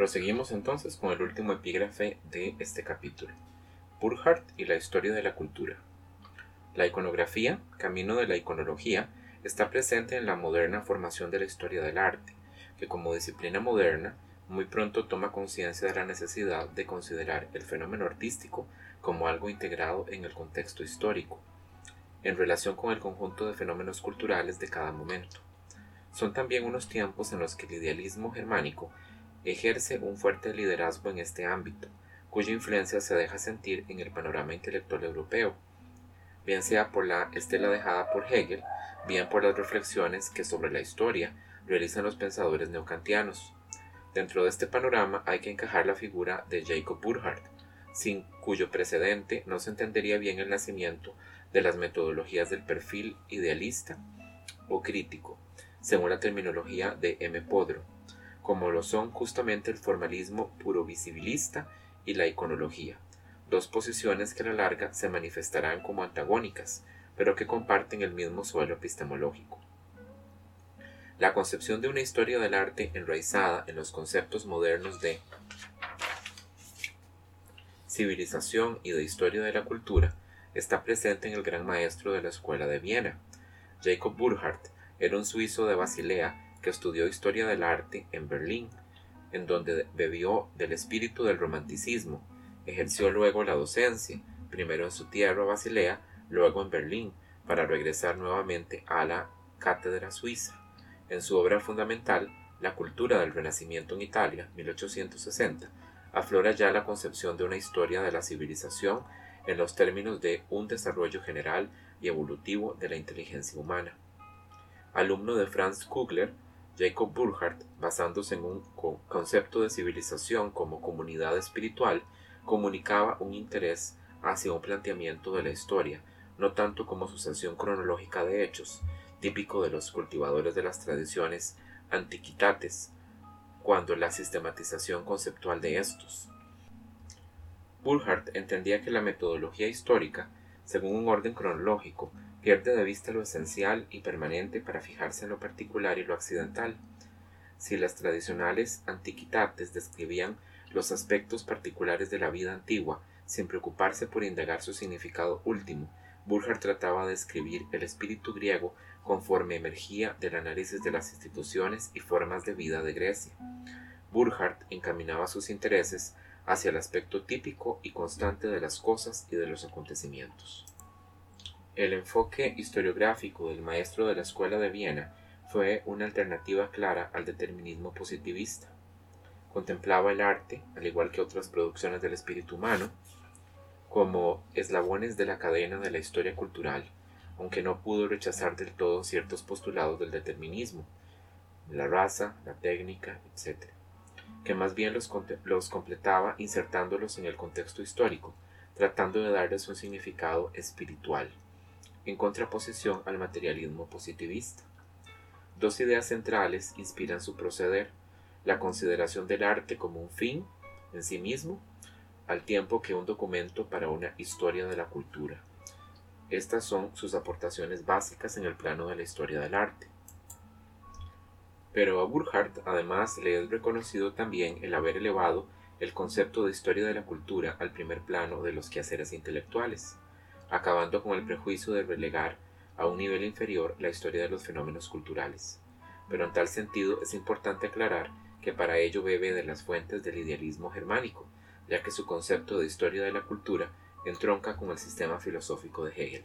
Proseguimos entonces con el último epígrafe de este capítulo. Burkhardt y la historia de la cultura. La iconografía, camino de la iconología, está presente en la moderna formación de la historia del arte, que como disciplina moderna muy pronto toma conciencia de la necesidad de considerar el fenómeno artístico como algo integrado en el contexto histórico, en relación con el conjunto de fenómenos culturales de cada momento. Son también unos tiempos en los que el idealismo germánico ejerce un fuerte liderazgo en este ámbito, cuya influencia se deja sentir en el panorama intelectual europeo, bien sea por la estela dejada por Hegel, bien por las reflexiones que sobre la historia realizan los pensadores neocantianos. Dentro de este panorama hay que encajar la figura de Jacob Burckhardt, sin cuyo precedente no se entendería bien el nacimiento de las metodologías del perfil idealista o crítico, según la terminología de M. Podro como lo son justamente el formalismo puro visibilista y la iconología, dos posiciones que a la larga se manifestarán como antagónicas, pero que comparten el mismo suelo epistemológico. La concepción de una historia del arte enraizada en los conceptos modernos de civilización y de historia de la cultura está presente en el gran maestro de la escuela de Viena. Jacob Burckhardt era un suizo de Basilea que estudió historia del arte en Berlín, en donde bebió del espíritu del romanticismo. Ejerció luego la docencia, primero en su tierra Basilea, luego en Berlín, para regresar nuevamente a la cátedra suiza. En su obra fundamental, La cultura del Renacimiento en Italia, 1860, aflora ya la concepción de una historia de la civilización en los términos de un desarrollo general y evolutivo de la inteligencia humana. Alumno de Franz Kugler, Jacob Burckhardt, basándose en un concepto de civilización como comunidad espiritual, comunicaba un interés hacia un planteamiento de la historia, no tanto como sucesión cronológica de hechos, típico de los cultivadores de las tradiciones antiquitates, cuando la sistematización conceptual de estos. Burckhardt entendía que la metodología histórica, según un orden cronológico, pierde de vista lo esencial y permanente para fijarse en lo particular y lo accidental. Si las tradicionales antiquitates describían los aspectos particulares de la vida antigua, sin preocuparse por indagar su significado último, Burckhardt trataba de describir el espíritu griego conforme emergía del análisis de las instituciones y formas de vida de Grecia. Burckhardt encaminaba sus intereses hacia el aspecto típico y constante de las cosas y de los acontecimientos. El enfoque historiográfico del maestro de la Escuela de Viena fue una alternativa clara al determinismo positivista. Contemplaba el arte, al igual que otras producciones del espíritu humano, como eslabones de la cadena de la historia cultural, aunque no pudo rechazar del todo ciertos postulados del determinismo, la raza, la técnica, etc., que más bien los, los completaba insertándolos en el contexto histórico, tratando de darles un significado espiritual en contraposición al materialismo positivista. Dos ideas centrales inspiran su proceder, la consideración del arte como un fin en sí mismo, al tiempo que un documento para una historia de la cultura. Estas son sus aportaciones básicas en el plano de la historia del arte. Pero a Burckhardt además le es reconocido también el haber elevado el concepto de historia de la cultura al primer plano de los quehaceres intelectuales acabando con el prejuicio de relegar a un nivel inferior la historia de los fenómenos culturales. Pero en tal sentido es importante aclarar que para ello bebe de las fuentes del idealismo germánico, ya que su concepto de historia de la cultura entronca con el sistema filosófico de Hegel.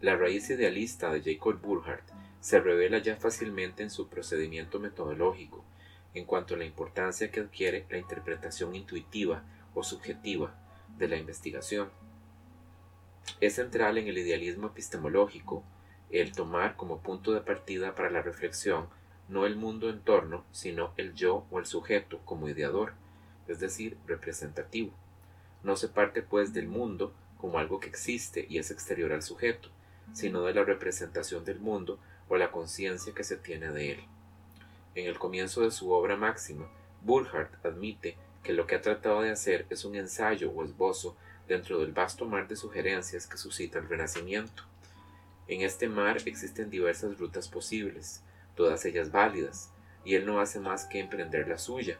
La raíz idealista de Jacob Burckhardt se revela ya fácilmente en su procedimiento metodológico, en cuanto a la importancia que adquiere la interpretación intuitiva o subjetiva de la investigación. Es central en el idealismo epistemológico el tomar como punto de partida para la reflexión no el mundo en torno, sino el yo o el sujeto como ideador, es decir, representativo. No se parte pues del mundo como algo que existe y es exterior al sujeto, sino de la representación del mundo o la conciencia que se tiene de él. En el comienzo de su obra máxima, Burckhardt admite que lo que ha tratado de hacer es un ensayo o esbozo dentro del vasto mar de sugerencias que suscita el Renacimiento. En este mar existen diversas rutas posibles, todas ellas válidas, y él no hace más que emprender la suya,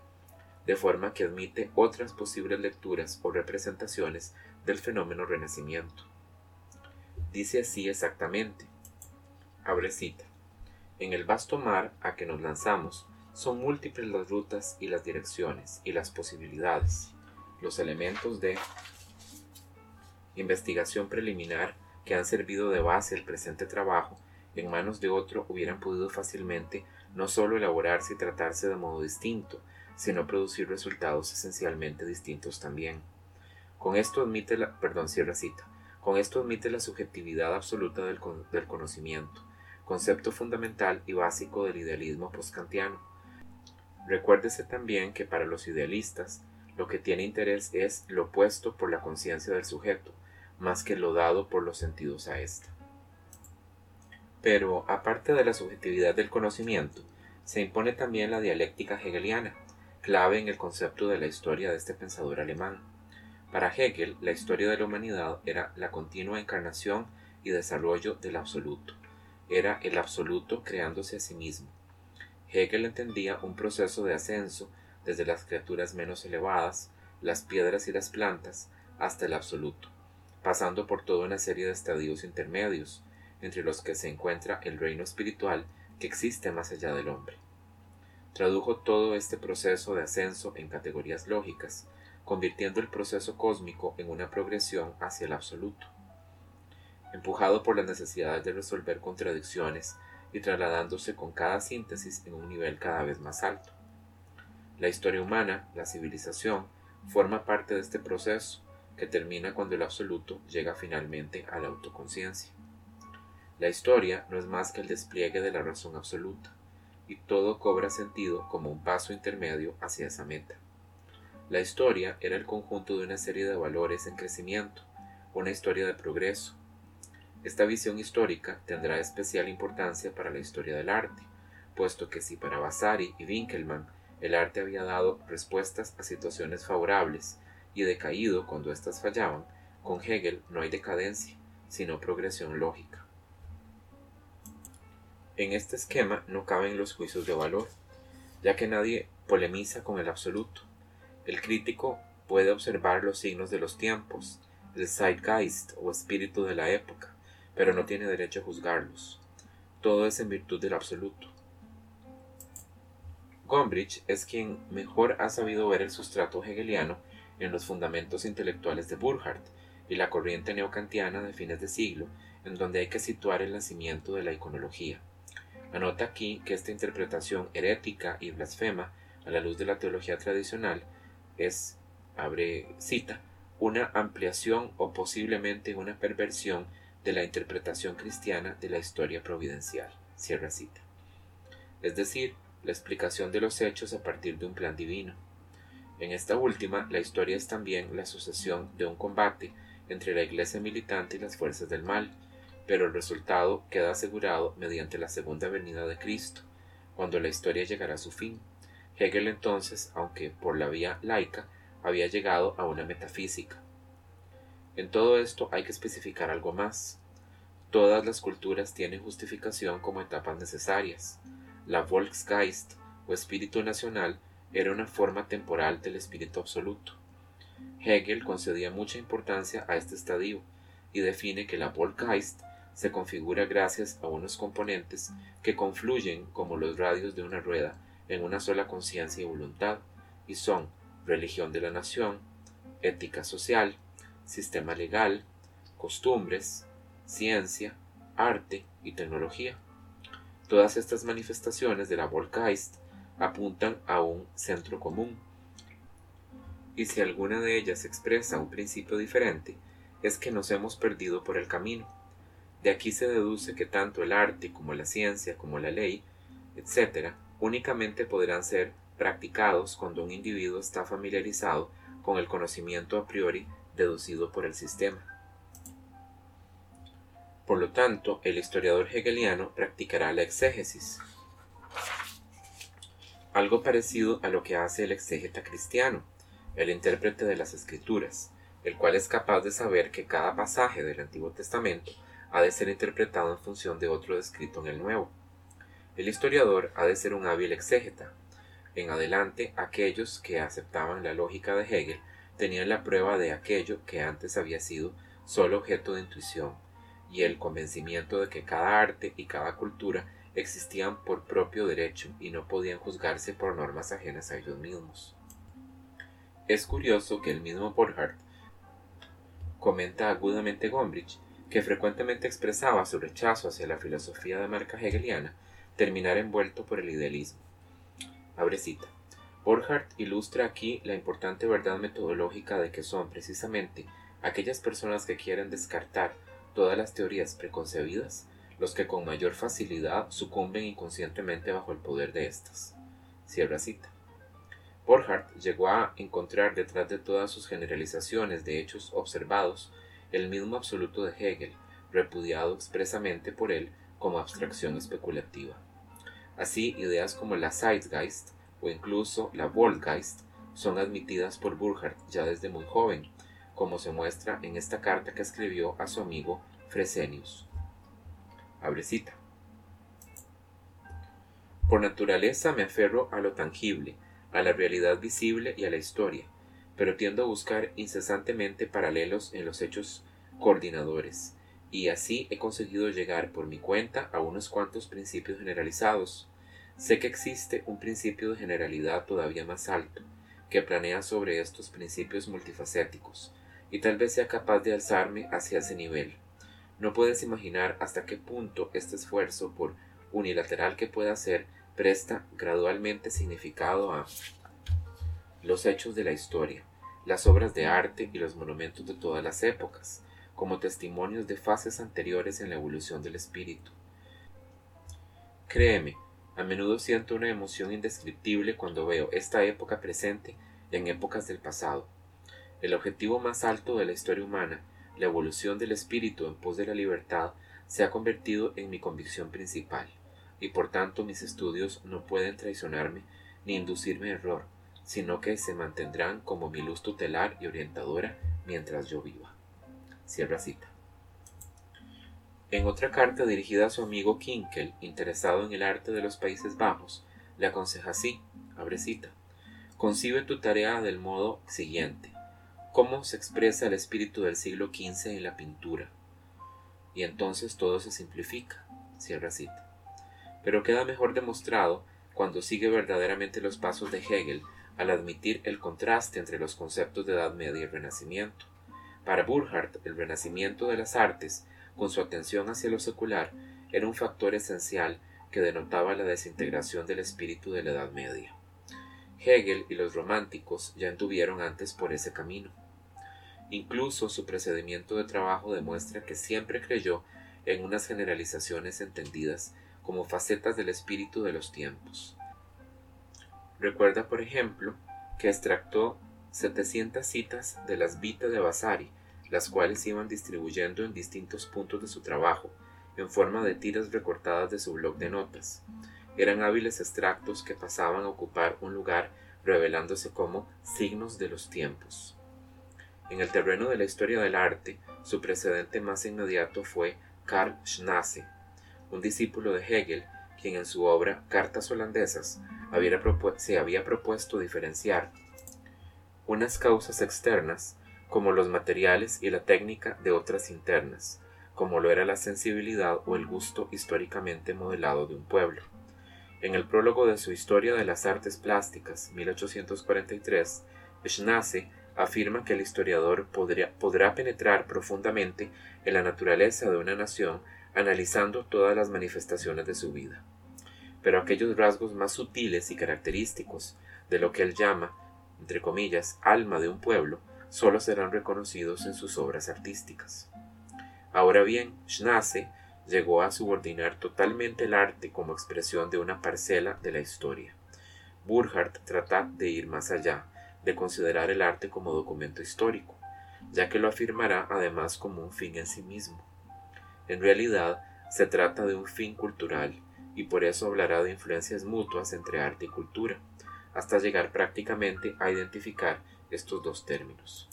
de forma que admite otras posibles lecturas o representaciones del fenómeno renacimiento. Dice así exactamente. Abre cita. En el vasto mar a que nos lanzamos, son múltiples las rutas y las direcciones y las posibilidades, los elementos de investigación preliminar que han servido de base al presente trabajo en manos de otro hubieran podido fácilmente no solo elaborarse y tratarse de modo distinto, sino producir resultados esencialmente distintos también. Con esto admite la, perdón, cierra cita. Con esto admite la subjetividad absoluta del, del conocimiento, concepto fundamental y básico del idealismo postkantiano. Recuérdese también que para los idealistas lo que tiene interés es lo puesto por la conciencia del sujeto, más que lo dado por los sentidos a ésta. Pero, aparte de la subjetividad del conocimiento, se impone también la dialéctica hegeliana, clave en el concepto de la historia de este pensador alemán. Para Hegel, la historia de la humanidad era la continua encarnación y desarrollo del absoluto. Era el absoluto creándose a sí mismo. Hegel entendía un proceso de ascenso desde las criaturas menos elevadas, las piedras y las plantas, hasta el absoluto, pasando por toda una serie de estadios intermedios, entre los que se encuentra el reino espiritual que existe más allá del hombre. Tradujo todo este proceso de ascenso en categorías lógicas, convirtiendo el proceso cósmico en una progresión hacia el absoluto. Empujado por las necesidades de resolver contradicciones y trasladándose con cada síntesis en un nivel cada vez más alto. La historia humana, la civilización, forma parte de este proceso que termina cuando el absoluto llega finalmente a la autoconciencia. La historia no es más que el despliegue de la razón absoluta, y todo cobra sentido como un paso intermedio hacia esa meta. La historia era el conjunto de una serie de valores en crecimiento, una historia de progreso. Esta visión histórica tendrá especial importancia para la historia del arte, puesto que si para Vasari y Winkelmann el arte había dado respuestas a situaciones favorables y decaído cuando éstas fallaban, con Hegel no hay decadencia, sino progresión lógica. En este esquema no caben los juicios de valor, ya que nadie polemiza con el absoluto. El crítico puede observar los signos de los tiempos, el zeitgeist o espíritu de la época, pero no tiene derecho a juzgarlos. Todo es en virtud del absoluto. Gombrich es quien mejor ha sabido ver el sustrato hegeliano en los fundamentos intelectuales de Burckhardt y la corriente neocantiana de fines de siglo, en donde hay que situar el nacimiento de la iconología. Anota aquí que esta interpretación herética y blasfema a la luz de la teología tradicional es, abre cita, una ampliación o posiblemente una perversión de la interpretación cristiana de la historia providencial. Cierra cita. Es decir, la explicación de los hechos a partir de un plan divino. En esta última, la historia es también la sucesión de un combate entre la iglesia militante y las fuerzas del mal, pero el resultado queda asegurado mediante la segunda venida de Cristo, cuando la historia llegará a su fin. Hegel entonces, aunque por la vía laica, había llegado a una metafísica. En todo esto hay que especificar algo más. Todas las culturas tienen justificación como etapas necesarias. La Volksgeist o espíritu nacional era una forma temporal del espíritu absoluto. Hegel concedía mucha importancia a este estadio y define que la Volksgeist se configura gracias a unos componentes que confluyen como los radios de una rueda en una sola conciencia y voluntad, y son religión de la nación, ética social, sistema legal, costumbres, ciencia, arte y tecnología. Todas estas manifestaciones de la Volkgeist apuntan a un centro común. Y si alguna de ellas expresa un principio diferente, es que nos hemos perdido por el camino de aquí se deduce que tanto el arte como la ciencia, como la ley, etc., únicamente podrán ser practicados cuando un individuo está familiarizado con el conocimiento a priori deducido por el sistema. Por lo tanto, el historiador hegeliano practicará la exégesis, algo parecido a lo que hace el exégeta cristiano, el intérprete de las escrituras, el cual es capaz de saber que cada pasaje del Antiguo Testamento ha de ser interpretado en función de otro descrito en el Nuevo. El historiador ha de ser un hábil exégeta. En adelante, aquellos que aceptaban la lógica de Hegel tenían la prueba de aquello que antes había sido solo objeto de intuición, y el convencimiento de que cada arte y cada cultura existían por propio derecho y no podían juzgarse por normas ajenas a ellos mismos. Es curioso que el mismo Borchardt comenta agudamente Gombrich que frecuentemente expresaba su rechazo hacia la filosofía de marca hegeliana terminar envuelto por el idealismo. Abre cita. Borchardt ilustra aquí la importante verdad metodológica de que son precisamente aquellas personas que quieren descartar todas las teorías preconcebidas los que con mayor facilidad sucumben inconscientemente bajo el poder de éstas. Cierra cita. Borchardt llegó a encontrar detrás de todas sus generalizaciones de hechos observados el mismo absoluto de Hegel, repudiado expresamente por él como abstracción especulativa. Así, ideas como la Zeitgeist o incluso la Worldgeist son admitidas por Burkhardt ya desde muy joven, como se muestra en esta carta que escribió a su amigo Fresenius. Abrecita. Por naturaleza me aferro a lo tangible, a la realidad visible y a la historia, pero tiendo a buscar incesantemente paralelos en los hechos coordinadores, y así he conseguido llegar por mi cuenta a unos cuantos principios generalizados. Sé que existe un principio de generalidad todavía más alto, que planea sobre estos principios multifacéticos, y tal vez sea capaz de alzarme hacia ese nivel. No puedes imaginar hasta qué punto este esfuerzo, por unilateral que pueda ser, presta gradualmente significado a los hechos de la historia, las obras de arte y los monumentos de todas las épocas, como testimonios de fases anteriores en la evolución del espíritu. Créeme, a menudo siento una emoción indescriptible cuando veo esta época presente en épocas del pasado. El objetivo más alto de la historia humana, la evolución del espíritu en pos de la libertad, se ha convertido en mi convicción principal, y por tanto mis estudios no pueden traicionarme ni inducirme a error, sino que se mantendrán como mi luz tutelar y orientadora mientras yo viva. Cierra cita. En otra carta dirigida a su amigo Kinkel, interesado en el arte de los Países Bajos, le aconseja así, abre cita, concibe tu tarea del modo siguiente, cómo se expresa el espíritu del siglo XV en la pintura. Y entonces todo se simplifica, cierra cita. Pero queda mejor demostrado cuando sigue verdaderamente los pasos de Hegel al admitir el contraste entre los conceptos de Edad Media y Renacimiento. Para Burckhardt, el renacimiento de las artes, con su atención hacia lo secular, era un factor esencial que denotaba la desintegración del espíritu de la Edad Media. Hegel y los románticos ya anduvieron antes por ese camino. Incluso su procedimiento de trabajo demuestra que siempre creyó en unas generalizaciones entendidas como facetas del espíritu de los tiempos. Recuerda, por ejemplo, que extractó 700 citas de las Vita de Vasari, las cuales iban distribuyendo en distintos puntos de su trabajo, en forma de tiras recortadas de su blog de notas. Eran hábiles extractos que pasaban a ocupar un lugar revelándose como signos de los tiempos. En el terreno de la historia del arte, su precedente más inmediato fue Karl Schnasse, un discípulo de Hegel, quien en su obra Cartas holandesas se había propuesto diferenciar unas causas externas como los materiales y la técnica de otras internas, como lo era la sensibilidad o el gusto históricamente modelado de un pueblo. En el prólogo de su Historia de las Artes Plásticas, 1843, Schnasse afirma que el historiador podrá penetrar profundamente en la naturaleza de una nación analizando todas las manifestaciones de su vida. Pero aquellos rasgos más sutiles y característicos de lo que él llama entre comillas, alma de un pueblo, solo serán reconocidos en sus obras artísticas. Ahora bien, Schnasse llegó a subordinar totalmente el arte como expresión de una parcela de la historia. Burckhardt trata de ir más allá, de considerar el arte como documento histórico, ya que lo afirmará además como un fin en sí mismo. En realidad, se trata de un fin cultural, y por eso hablará de influencias mutuas entre arte y cultura hasta llegar prácticamente a identificar estos dos términos.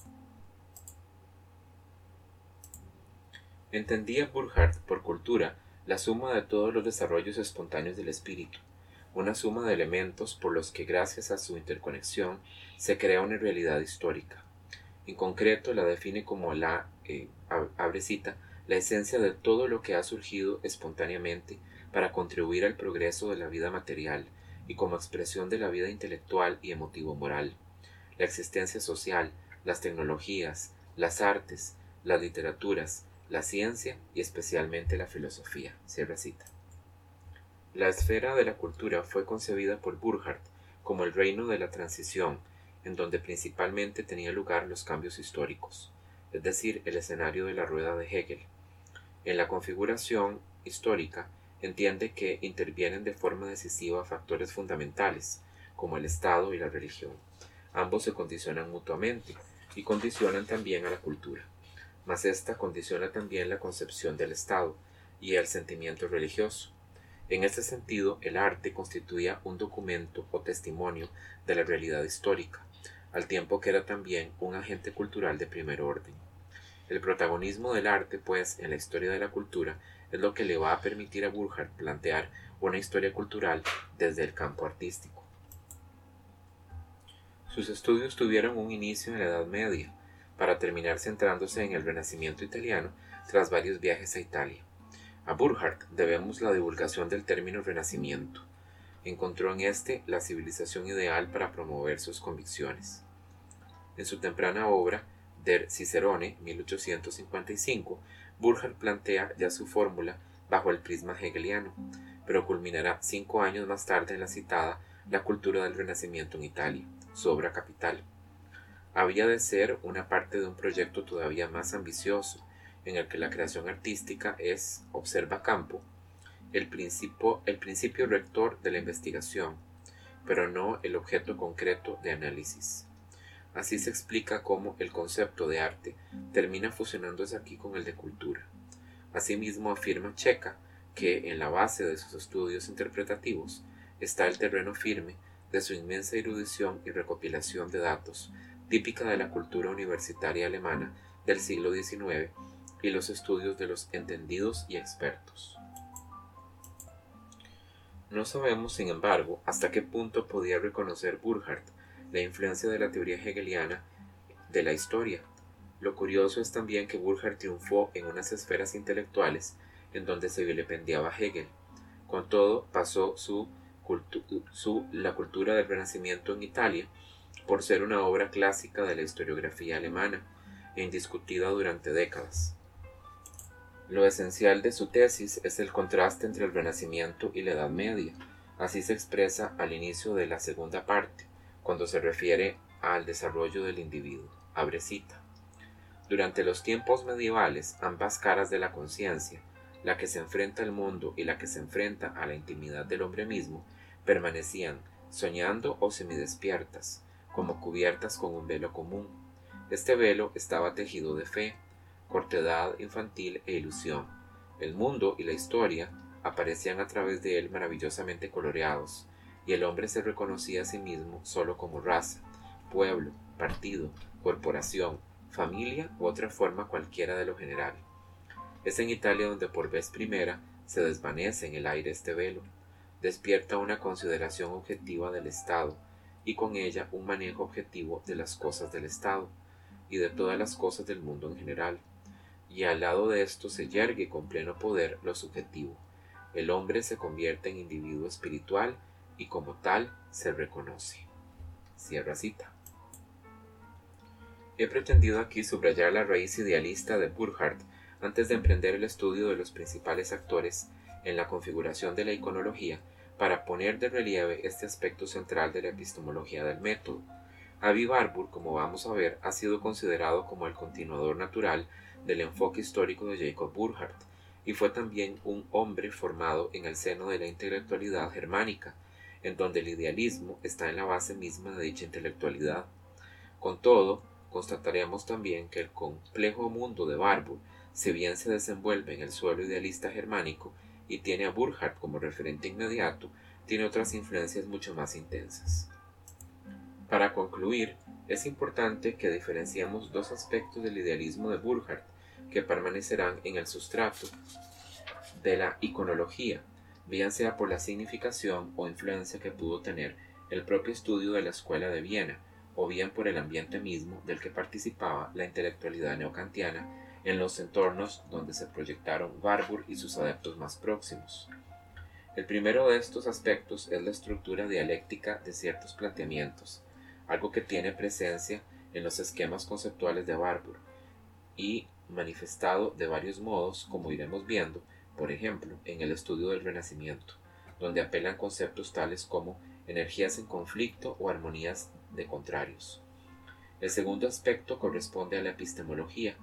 Entendía Burckhardt por cultura la suma de todos los desarrollos espontáneos del espíritu, una suma de elementos por los que gracias a su interconexión se crea una realidad histórica. En concreto la define como la, eh, abre cita, la esencia de todo lo que ha surgido espontáneamente para contribuir al progreso de la vida material y como expresión de la vida intelectual y emotivo-moral. La existencia social, las tecnologías, las artes, las literaturas, la ciencia y especialmente la filosofía. Cierra cita. La esfera de la cultura fue concebida por Burckhardt como el reino de la transición, en donde principalmente tenían lugar los cambios históricos, es decir, el escenario de la rueda de Hegel. En la configuración histórica entiende que intervienen de forma decisiva factores fundamentales, como el Estado y la religión. Ambos se condicionan mutuamente y condicionan también a la cultura, mas esta condiciona también la concepción del Estado y el sentimiento religioso. En este sentido, el arte constituía un documento o testimonio de la realidad histórica, al tiempo que era también un agente cultural de primer orden. El protagonismo del arte, pues, en la historia de la cultura es lo que le va a permitir a Burckhardt plantear una historia cultural desde el campo artístico. Sus estudios tuvieron un inicio en la Edad Media, para terminar centrándose en el Renacimiento italiano tras varios viajes a Italia. A Burckhardt debemos la divulgación del término Renacimiento. Encontró en este la civilización ideal para promover sus convicciones. En su temprana obra, Der Cicerone, 1855, Burckhardt plantea ya su fórmula bajo el prisma hegeliano, pero culminará cinco años más tarde en la citada La cultura del Renacimiento en Italia, su obra capital. Había de ser una parte de un proyecto todavía más ambicioso, en el que la creación artística es, observa campo, el principio, el principio rector de la investigación, pero no el objeto concreto de análisis. Así se explica cómo el concepto de arte termina fusionándose aquí con el de cultura. Asimismo afirma Checa que en la base de sus estudios interpretativos está el terreno firme de su inmensa erudición y recopilación de datos, típica de la cultura universitaria alemana del siglo XIX y los estudios de los entendidos y expertos. No sabemos, sin embargo, hasta qué punto podía reconocer Burckhardt la influencia de la teoría hegeliana de la historia. Lo curioso es también que Burckhardt triunfó en unas esferas intelectuales en donde se vilipendiaba Hegel. Con todo, pasó su, su La cultura del Renacimiento en Italia por ser una obra clásica de la historiografía alemana e indiscutida durante décadas. Lo esencial de su tesis es el contraste entre el Renacimiento y la Edad Media. Así se expresa al inicio de la segunda parte, cuando se refiere al desarrollo del individuo. Abre cita. Durante los tiempos medievales, ambas caras de la conciencia, la que se enfrenta al mundo y la que se enfrenta a la intimidad del hombre mismo, permanecían soñando o semidespiertas, como cubiertas con un velo común. Este velo estaba tejido de fe, cortedad infantil e ilusión. El mundo y la historia aparecían a través de él maravillosamente coloreados, y el hombre se reconocía a sí mismo solo como raza, pueblo, partido, corporación, familia u otra forma cualquiera de lo general. Es en Italia donde por vez primera se desvanece en el aire este velo, despierta una consideración objetiva del Estado y con ella un manejo objetivo de las cosas del Estado y de todas las cosas del mundo en general, y al lado de esto se yergue con pleno poder lo subjetivo. El hombre se convierte en individuo espiritual y como tal se reconoce. Cierra cita. He pretendido aquí subrayar la raíz idealista de Burckhardt antes de emprender el estudio de los principales actores en la configuración de la iconología para poner de relieve este aspecto central de la epistemología del método. Avi Barbour, como vamos a ver, ha sido considerado como el continuador natural del enfoque histórico de Jacob Burckhardt, y fue también un hombre formado en el seno de la intelectualidad germánica, en donde el idealismo está en la base misma de dicha intelectualidad. Con todo, constataremos también que el complejo mundo de Barbour, si bien se desenvuelve en el suelo idealista germánico y tiene a Burckhardt como referente inmediato, tiene otras influencias mucho más intensas. Para concluir, es importante que diferenciemos dos aspectos del idealismo de Burckhardt que permanecerán en el sustrato de la iconología, bien sea por la significación o influencia que pudo tener el propio estudio de la escuela de Viena, o bien por el ambiente mismo del que participaba la intelectualidad neocantiana en los entornos donde se proyectaron Warburg y sus adeptos más próximos. El primero de estos aspectos es la estructura dialéctica de ciertos planteamientos, algo que tiene presencia en los esquemas conceptuales de Warburg y manifestado de varios modos, como iremos viendo, por ejemplo, en el estudio del Renacimiento, donde apelan conceptos tales como energías en conflicto o armonías de contrarios. El segundo aspecto corresponde a la epistemología.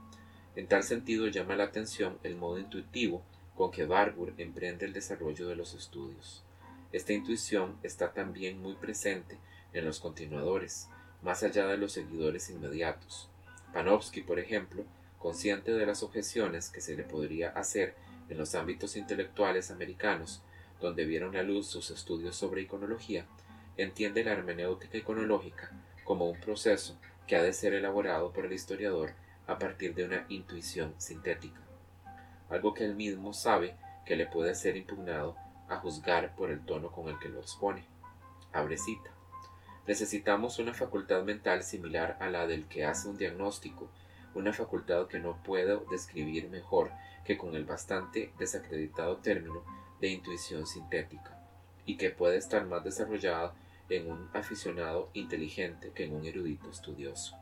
En tal sentido llama la atención el modo intuitivo con que Barbour emprende el desarrollo de los estudios. Esta intuición está también muy presente en los continuadores, más allá de los seguidores inmediatos. Panofsky, por ejemplo, consciente de las objeciones que se le podría hacer en los ámbitos intelectuales americanos, donde vieron a luz sus estudios sobre iconología, entiende la hermenéutica iconológica como un proceso que ha de ser elaborado por el historiador a partir de una intuición sintética, algo que él mismo sabe que le puede ser impugnado a juzgar por el tono con el que lo expone. Abre cita. Necesitamos una facultad mental similar a la del que hace un diagnóstico, una facultad que no puedo describir mejor que con el bastante desacreditado término de intuición sintética, y que puede estar más desarrollada en un aficionado inteligente que en un erudito estudioso.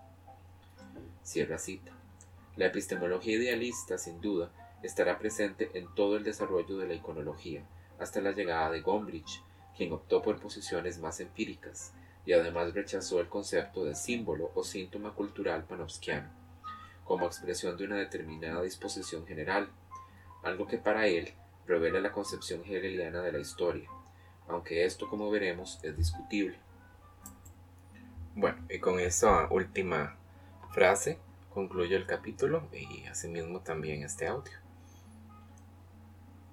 Cierra cita. La epistemología idealista, sin duda, estará presente en todo el desarrollo de la iconología, hasta la llegada de Gombrich, quien optó por posiciones más empíricas y además rechazó el concepto de símbolo o síntoma cultural panofskiano, como expresión de una determinada disposición general, algo que para él revela la concepción hegeliana de la historia, aunque esto, como veremos, es discutible. Bueno, y con esa última frase concluyo el capítulo y asimismo también este audio.